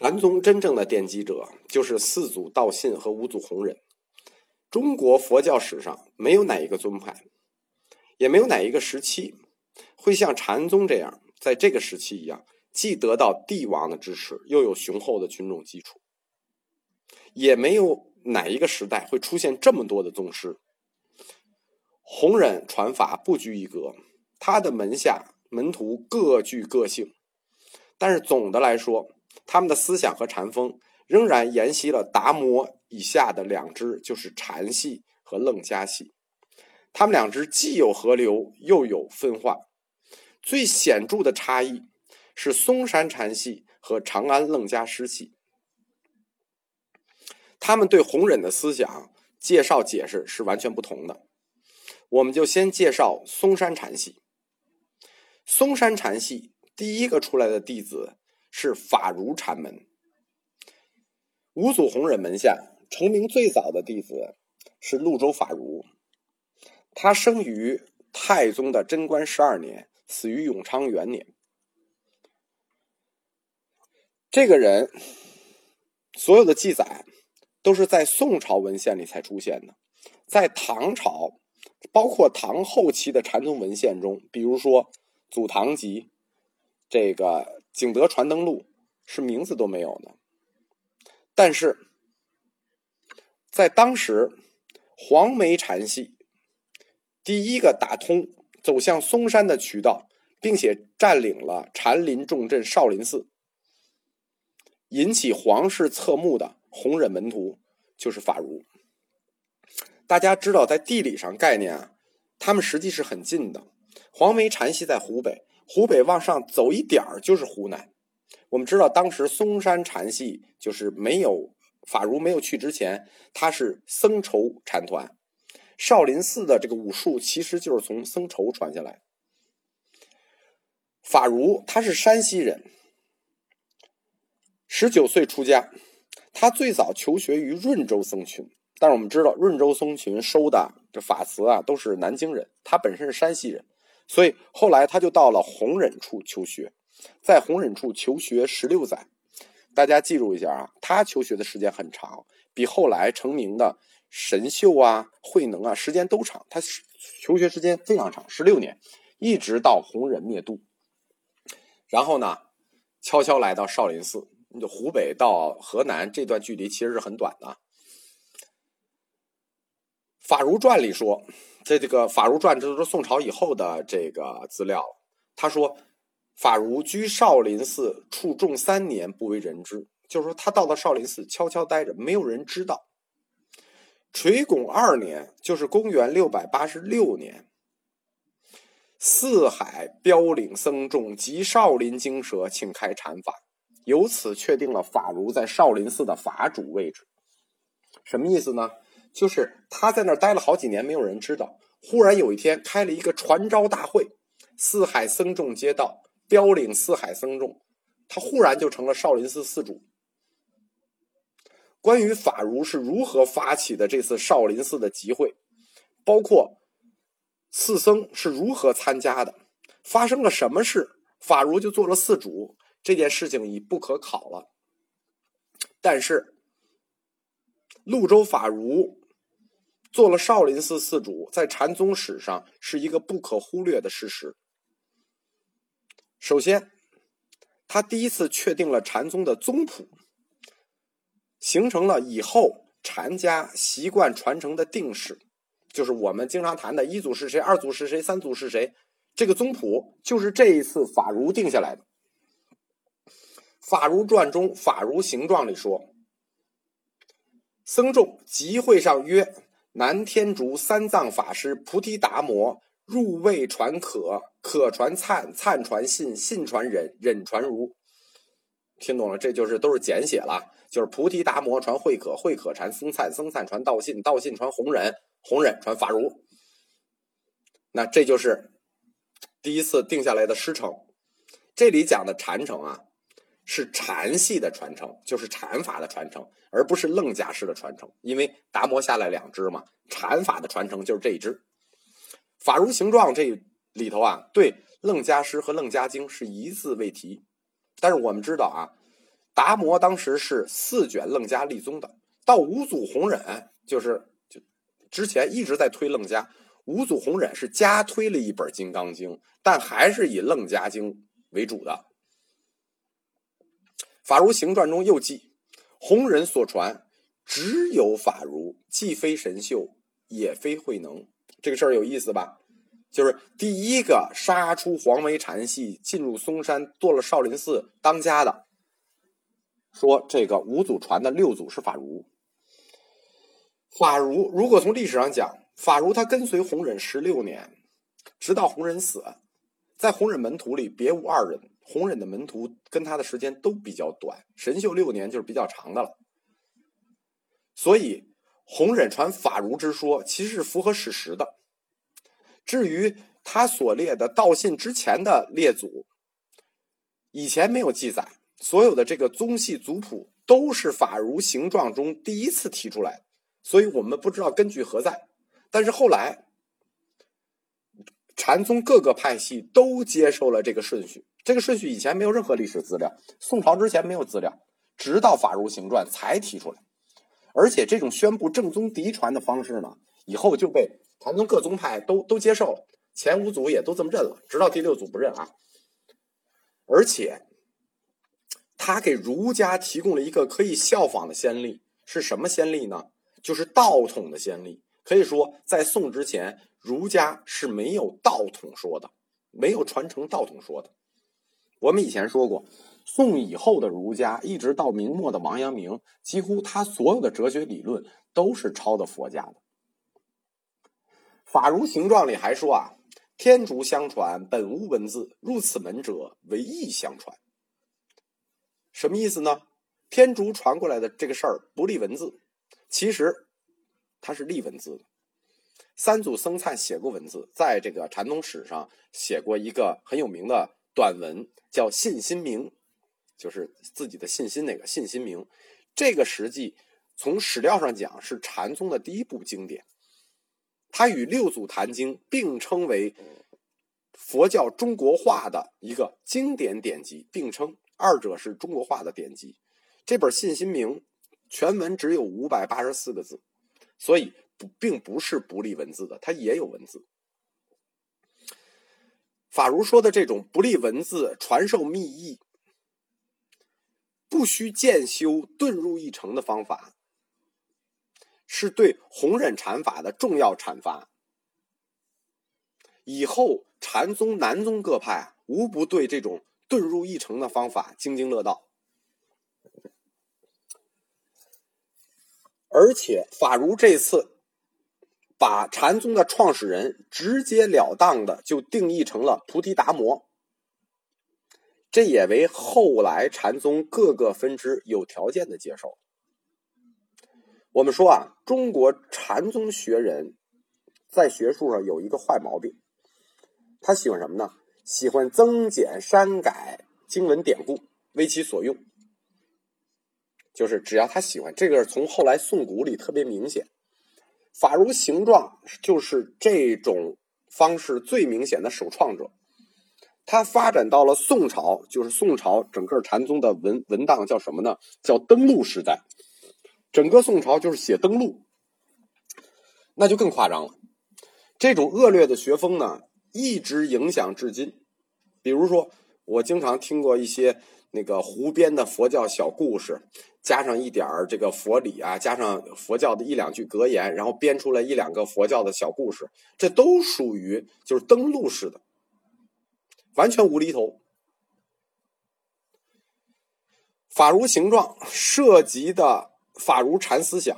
禅宗真正的奠基者就是四祖道信和五祖弘忍。中国佛教史上没有哪一个宗派，也没有哪一个时期，会像禅宗这样，在这个时期一样，既得到帝王的支持，又有雄厚的群众基础。也没有哪一个时代会出现这么多的宗师。弘忍传法不拘一格，他的门下门徒各具个性，但是总的来说。他们的思想和禅风仍然沿袭了达摩以下的两支，就是禅系和楞伽系。他们两支既有合流，又有分化。最显著的差异是嵩山禅系和长安楞伽师系。他们对弘忍的思想介绍解释是完全不同的。我们就先介绍嵩山禅系。嵩山禅系第一个出来的弟子。是法如禅门，五祖弘忍门下成名最早的弟子是潞州法如，他生于太宗的贞观十二年，死于永昌元年。这个人所有的记载都是在宋朝文献里才出现的，在唐朝，包括唐后期的禅宗文献中，比如说《祖堂集》这个。《景德传灯录》是名字都没有的，但是在当时，黄梅禅系第一个打通走向嵩山的渠道，并且占领了禅林重镇少林寺，引起皇室侧目的弘忍门徒就是法如。大家知道，在地理上概念啊，他们实际是很近的。黄梅禅系在湖北。湖北往上走一点儿就是湖南。我们知道，当时嵩山禅系就是没有法如没有去之前，他是僧稠禅团。少林寺的这个武术其实就是从僧稠传下来。法如他是山西人，十九岁出家。他最早求学于润州僧群，但是我们知道润州僧群收的这法慈啊都是南京人，他本身是山西人。所以后来他就到了弘忍处求学，在弘忍处求学十六载，大家记住一下啊，他求学的时间很长，比后来成名的神秀啊、慧能啊时间都长。他求学时间非常长，十六年，一直到弘忍灭度。然后呢，悄悄来到少林寺。湖北到河南这段距离其实是很短的。《法如传》里说。在这个《法如传》，这都是宋朝以后的这个资料。他说，法如居少林寺处众三年，不为人知。就是说，他到了少林寺，悄悄待着，没有人知道。垂拱二年，就是公元六百八十六年，四海标领僧众及少林精舍，请开禅法，由此确定了法如在少林寺的法主位置。什么意思呢？就是他在那儿待了好几年，没有人知道。忽然有一天开了一个传召大会，四海僧众皆到，标领四海僧众，他忽然就成了少林寺寺主。关于法如是如何发起的这次少林寺的集会，包括寺僧是如何参加的，发生了什么事，法如就做了寺主，这件事情已不可考了。但是潞州法如。做了少林寺寺主，在禅宗史上是一个不可忽略的事实。首先，他第一次确定了禅宗的宗谱，形成了以后禅家习惯传承的定式，就是我们经常谈的一祖是谁，二祖是谁，三祖是谁。这个宗谱就是这一次法如定下来的。《法如传》中《法如形状》里说：“僧众集会上曰。”南天竺三藏法师菩提达摩入位传可，可传灿，灿传信，信传忍，忍传如。听懂了？这就是都是简写了，就是菩提达摩传慧可，慧可传僧灿，僧灿传道信，道信传弘忍，弘忍传法如。那这就是第一次定下来的师承。这里讲的禅承啊。是禅系的传承，就是禅法的传承，而不是楞伽师的传承。因为达摩下来两支嘛，禅法的传承就是这一支。法如形状这里头啊，对楞伽师和楞伽经是一字未提。但是我们知道啊，达摩当时是四卷楞伽立宗的，到五祖弘忍就是就之前一直在推楞伽，五祖弘忍是加推了一本《金刚经》，但还是以楞伽经为主的。法如行传中又记，弘忍所传只有法如，既非神秀，也非慧能。这个事儿有意思吧？就是第一个杀出黄梅禅系，进入嵩山，做了少林寺当家的。说这个五祖传的六祖是法如。法如如果从历史上讲，法如他跟随弘忍十六年，直到弘忍死，在弘忍门徒里别无二人。弘忍的门徒跟他的时间都比较短，神秀六年就是比较长的了。所以弘忍传法如之说，其实是符合史实的。至于他所列的道信之前的列祖，以前没有记载，所有的这个宗系族谱都是法如形状中第一次提出来，所以我们不知道根据何在。但是后来，禅宗各个派系都接受了这个顺序，这个顺序以前没有任何历史资料，宋朝之前没有资料，直到法如行传才提出来。而且这种宣布正宗嫡传的方式呢，以后就被。禅宗各宗派都都接受了，前五祖也都这么认了，直到第六祖不认啊。而且，他给儒家提供了一个可以效仿的先例，是什么先例呢？就是道统的先例。可以说，在宋之前，儒家是没有道统说的，没有传承道统说的。我们以前说过，宋以后的儒家，一直到明末的王阳明，几乎他所有的哲学理论都是抄的佛家的。法如形状里还说啊，天竺相传本无文字，入此门者为意相传。什么意思呢？天竺传过来的这个事儿不立文字，其实它是立文字的。三祖僧璨写过文字，在这个禅宗史上写过一个很有名的短文，叫《信心铭》，就是自己的信心那个《信心铭》。这个实际从史料上讲是禅宗的第一部经典。它与六祖坛经并称为佛教中国化的一个经典典籍，并称二者是中国化的典籍。这本《信心铭》全文只有五百八十四个字，所以不并不是不立文字的，它也有文字。法如说的这种不立文字、传授密意、不需渐修、遁入一成的方法。是对弘忍禅法的重要阐发。以后禅宗、南宗各派无不对这种遁入一成的方法津津乐道。而且法如这次把禅宗的创始人直截了当的就定义成了菩提达摩，这也为后来禅宗各个分支有条件的接受。我们说啊，中国禅宗学人在学术上有一个坏毛病，他喜欢什么呢？喜欢增减删改经文典故，为其所用。就是只要他喜欢，这个从后来宋古里特别明显。法如形状就是这种方式最明显的首创者。他发展到了宋朝，就是宋朝整个禅宗的文文档叫什么呢？叫登陆时代。整个宋朝就是写登录，那就更夸张了。这种恶劣的学风呢，一直影响至今。比如说，我经常听过一些那个胡编的佛教小故事，加上一点儿这个佛理啊，加上佛教的一两句格言，然后编出来一两个佛教的小故事，这都属于就是登录式的，完全无厘头。法如形状涉及的。法如禅思想，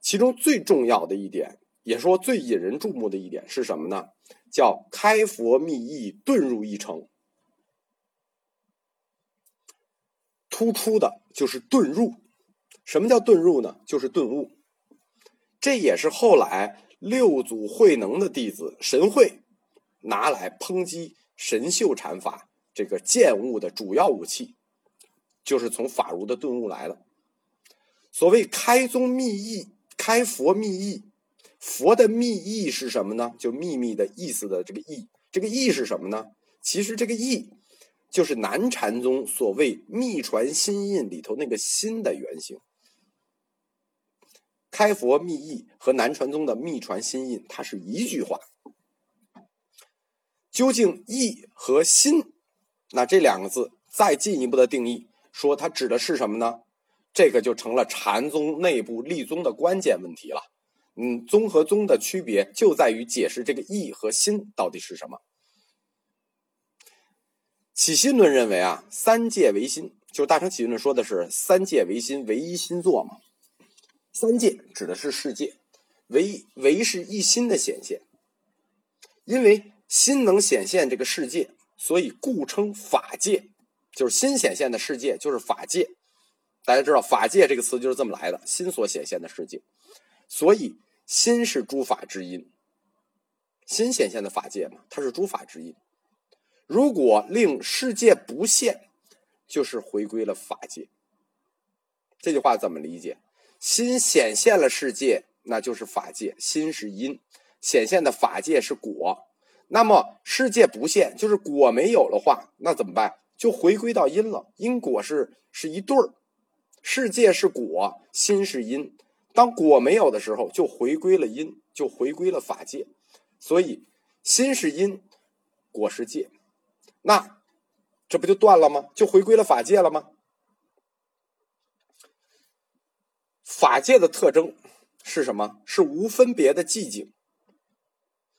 其中最重要的一点，也说最引人注目的一点是什么呢？叫开佛密意，遁入一城。突出的就是遁入。什么叫遁入呢？就是顿悟。这也是后来六祖慧能的弟子神会拿来抨击神秀禅法这个见悟的主要武器，就是从法如的顿悟来的。所谓开宗密意，开佛密意，佛的密意是什么呢？就秘密的意思的这个意，这个意是什么呢？其实这个意就是南禅宗所谓密传心印里头那个心的原型。开佛密意和南传宗的密传心印，它是一句话。究竟意和心，那这两个字再进一步的定义，说它指的是什么呢？这个就成了禅宗内部立宗的关键问题了。嗯，宗和宗的区别就在于解释这个意和心到底是什么。起心论认为啊，三界唯心，就是大乘起心论说的是三界唯心，唯一心作嘛。三界指的是世界，唯唯是一心的显现。因为心能显现这个世界，所以故称法界，就是心显现的世界就是法界。大家知道“法界”这个词就是这么来的，心所显现的世界。所以心是诸法之因，心显现的法界嘛，它是诸法之因。如果令世界不现，就是回归了法界。这句话怎么理解？心显现了世界，那就是法界。心是因，显现的法界是果。那么世界不现，就是果没有的话，那怎么办？就回归到因了。因果是是一对儿，世界是果，心是因。当果没有的时候，就回归了因，就回归了法界。所以心是因，果是界。那这不就断了吗？就回归了法界了吗？法界的特征是什么？是无分别的寂静，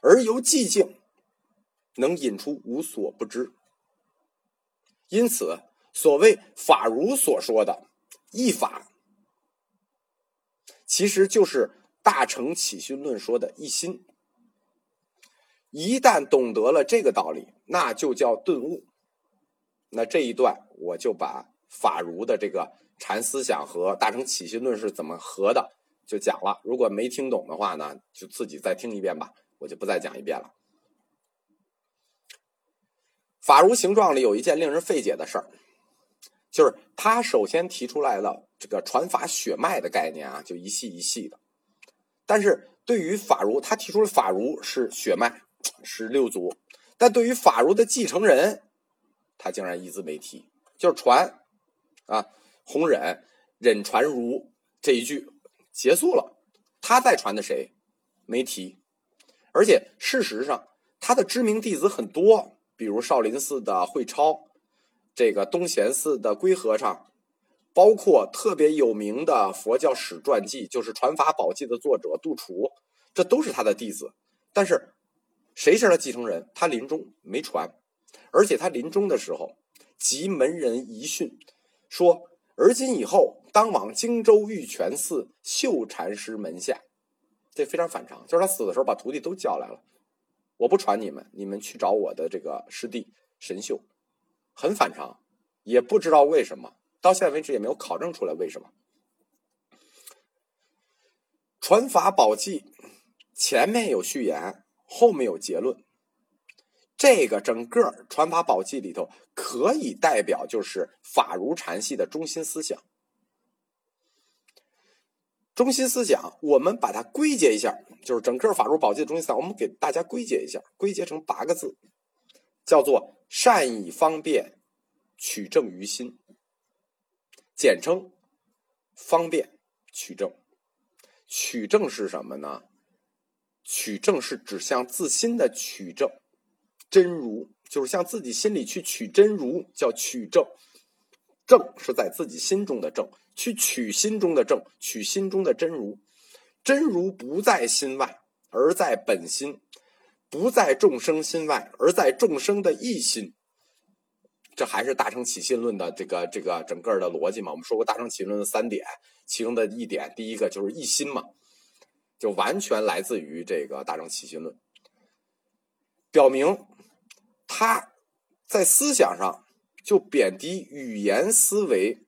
而由寂静能引出无所不知。因此，所谓法如所说的一法，其实就是大乘起心论说的一心。一旦懂得了这个道理，那就叫顿悟。那这一段我就把法如的这个禅思想和大乘起心论是怎么合的，就讲了。如果没听懂的话呢，就自己再听一遍吧，我就不再讲一遍了。法如形状里有一件令人费解的事儿，就是他首先提出来了这个传法血脉的概念啊，就一系一系的。但是对于法如，他提出了法如是血脉。是六祖，但对于法如的继承人，他竟然一字没提，就是传啊，弘忍忍传如这一句结束了，他再传的谁？没提，而且事实上他的知名弟子很多，比如少林寺的慧超，这个东贤寺的龟和尚，包括特别有名的佛教史传记，就是《传法宝记》的作者杜楚，这都是他的弟子，但是。谁是他继承人？他临终没传，而且他临终的时候，即门人遗训，说：“而今以后，当往荆州玉泉寺秀禅师门下。”这非常反常，就是他死的时候把徒弟都叫来了，我不传你们，你们去找我的这个师弟神秀，很反常，也不知道为什么，到现在为止也没有考证出来为什么。传法宝记前面有序言。后面有结论，这个整个传法宝记里头可以代表就是法如禅系的中心思想。中心思想，我们把它归结一下，就是整个法如宝记的中心思想，我们给大家归结一下，归结成八个字，叫做善以方便取证于心，简称方便取证。取证是什么呢？取证是指向自心的取证，真如就是向自己心里去取真如，叫取证。证是在自己心中的证，去取心中的证，取心中的真如。真如不在心外，而在本心；不在众生心外，而在众生的一心。这还是大乘起信论的这个这个整个的逻辑嘛？我们说过大乘起信论的三点，其中的一点，第一个就是一心嘛。就完全来自于这个大众起心论，表明他在思想上就贬低语言思维，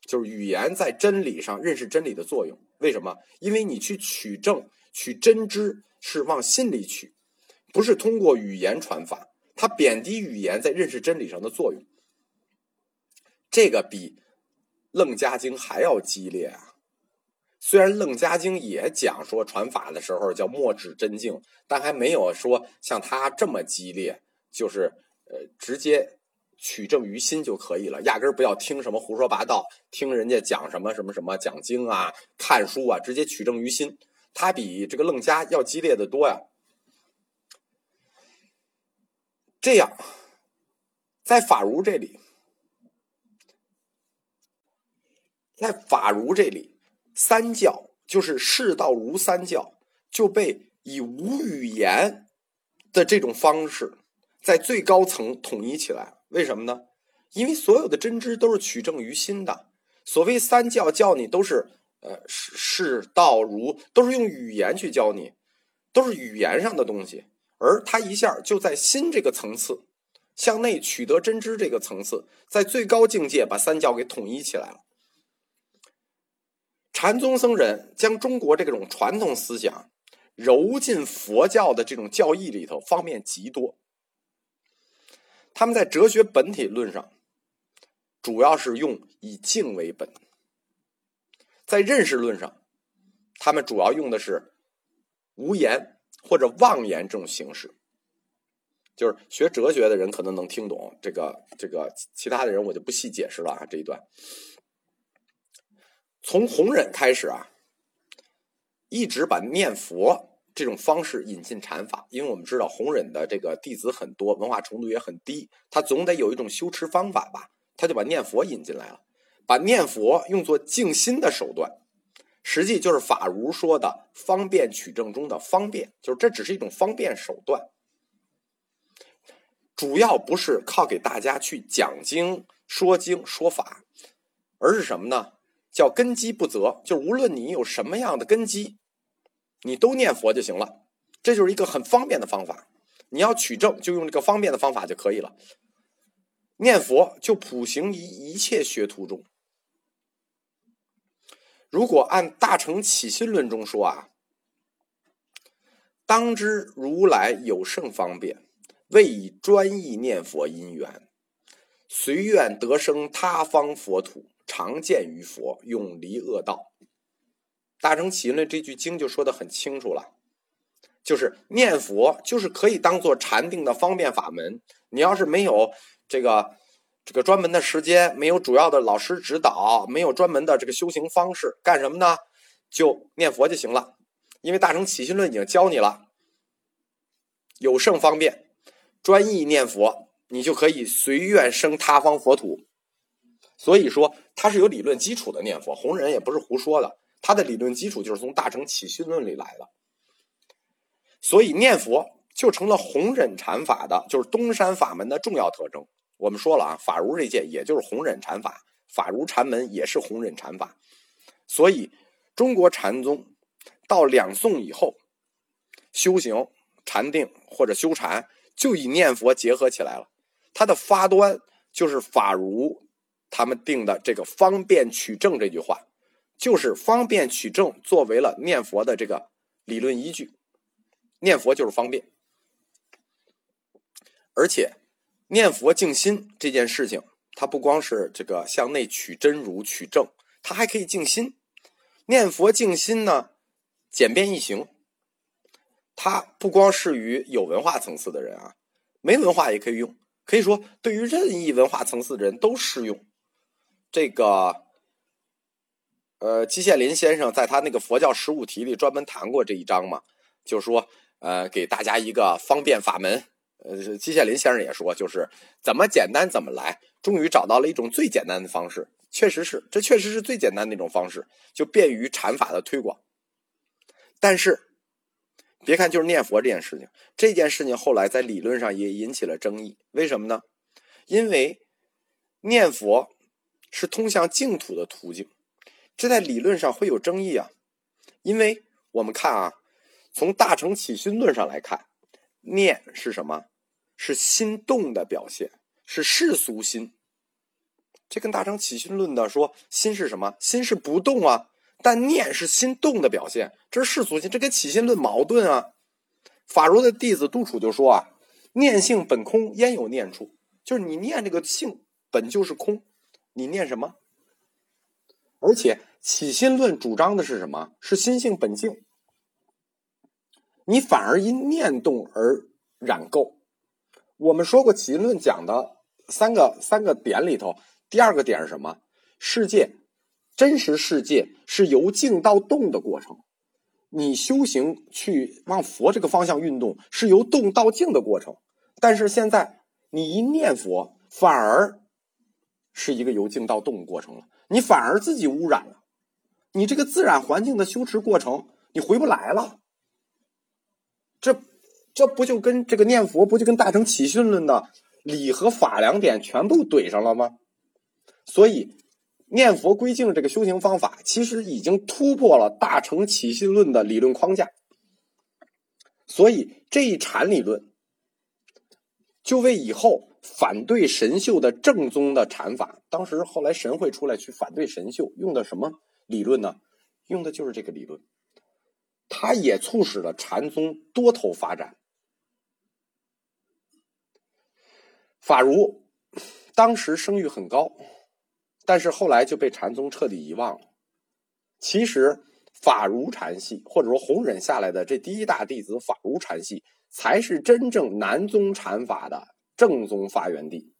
就是语言在真理上认识真理的作用。为什么？因为你去取证、取真知是往心里取，不是通过语言传法。他贬低语言在认识真理上的作用，这个比《楞伽经》还要激烈啊！虽然《楞伽经》也讲说传法的时候叫墨指真境，但还没有说像他这么激烈，就是呃直接取证于心就可以了，压根儿不要听什么胡说八道，听人家讲什么什么什么讲经啊、看书啊，直接取证于心，他比这个楞伽要激烈的多呀。这样，在法儒这里，在法儒这里，三教就是释道儒三教就被以无语言的这种方式，在最高层统一起来。为什么呢？因为所有的真知都是取证于心的。所谓三教教你都是呃释道儒，都是用语言去教你，都是语言上的东西。而他一下就在心这个层次，向内取得真知这个层次，在最高境界把三教给统一起来了。禅宗僧人将中国这种传统思想揉进佛教的这种教义里头，方面极多。他们在哲学本体论上，主要是用以静为本；在认识论上，他们主要用的是无言。或者妄言这种形式，就是学哲学的人可能能听懂这个，这个其他的人我就不细解释了啊。这一段从弘忍开始啊，一直把念佛这种方式引进禅法，因为我们知道弘忍的这个弟子很多，文化程度也很低，他总得有一种修持方法吧，他就把念佛引进来了，把念佛用作静心的手段。实际就是法儒说的方便取证中的方便，就是这只是一种方便手段，主要不是靠给大家去讲经、说经、说法，而是什么呢？叫根基不择，就是无论你有什么样的根基，你都念佛就行了，这就是一个很方便的方法。你要取证，就用这个方便的方法就可以了。念佛就普行于一切学徒中。如果按《大乘起心论》中说啊，当知如来有胜方便，为以专意念佛因缘，随愿得生他方佛土，常见于佛，永离恶道。《大乘起心论》这句经就说的很清楚了，就是念佛就是可以当做禅定的方便法门。你要是没有这个。这个专门的时间没有主要的老师指导，没有专门的这个修行方式，干什么呢？就念佛就行了。因为《大乘起心论》已经教你了，有胜方便，专意念佛，你就可以随愿生他方佛土。所以说，它是有理论基础的念佛。弘忍也不是胡说的，他的理论基础就是从《大乘起心论》里来的。所以念佛就成了弘忍禅法的，就是东山法门的重要特征。我们说了啊，法儒这届也就是弘忍禅法，法儒禅门也是弘忍禅法，所以中国禅宗到两宋以后，修行禅定或者修禅就以念佛结合起来了。它的发端就是法儒他们定的这个“方便取证”这句话，就是方便取证作为了念佛的这个理论依据。念佛就是方便，而且。念佛静心这件事情，它不光是这个向内取真如取证，它还可以静心。念佛静心呢，简便易行。它不光适于有文化层次的人啊，没文化也可以用。可以说，对于任意文化层次的人都适用。这个，呃，季羡林先生在他那个佛教实务题里专门谈过这一章嘛，就说，呃，给大家一个方便法门。呃，季羡林先生也说，就是怎么简单怎么来，终于找到了一种最简单的方式。确实是，这确实是最简单的一种方式，就便于禅法的推广。但是，别看就是念佛这件事情，这件事情后来在理论上也引起了争议。为什么呢？因为念佛是通向净土的途径，这在理论上会有争议啊。因为我们看啊，从大乘起心论上来看，念是什么？是心动的表现，是世俗心。这跟大乘起心论的说，心是什么？心是不动啊，但念是心动的表现，这是世俗心，这跟起心论矛盾啊。法如的弟子杜楚就说啊，念性本空，焉有念处？就是你念这个性本就是空，你念什么？而且起心论主张的是什么？是心性本净，你反而因念动而染垢。我们说过，起因论讲的三个三个点里头，第二个点是什么？世界真实世界是由静到动的过程。你修行去往佛这个方向运动，是由动到静的过程。但是现在你一念佛，反而是一个由静到动的过程了。你反而自己污染了，你这个自然环境的修持过程，你回不来了。这这不就跟这个念佛，不就跟大乘起信论的理和法两点全部怼上了吗？所以。念佛归静这个修行方法，其实已经突破了大乘起信论的理论框架，所以这一禅理论就为以后反对神秀的正宗的禅法。当时后来神会出来去反对神秀，用的什么理论呢？用的就是这个理论，它也促使了禅宗多头发展。法如当时声誉很高。但是后来就被禅宗彻底遗忘了。其实法如禅系，或者说弘忍下来的这第一大弟子法如禅系，才是真正南宗禅法的正宗发源地。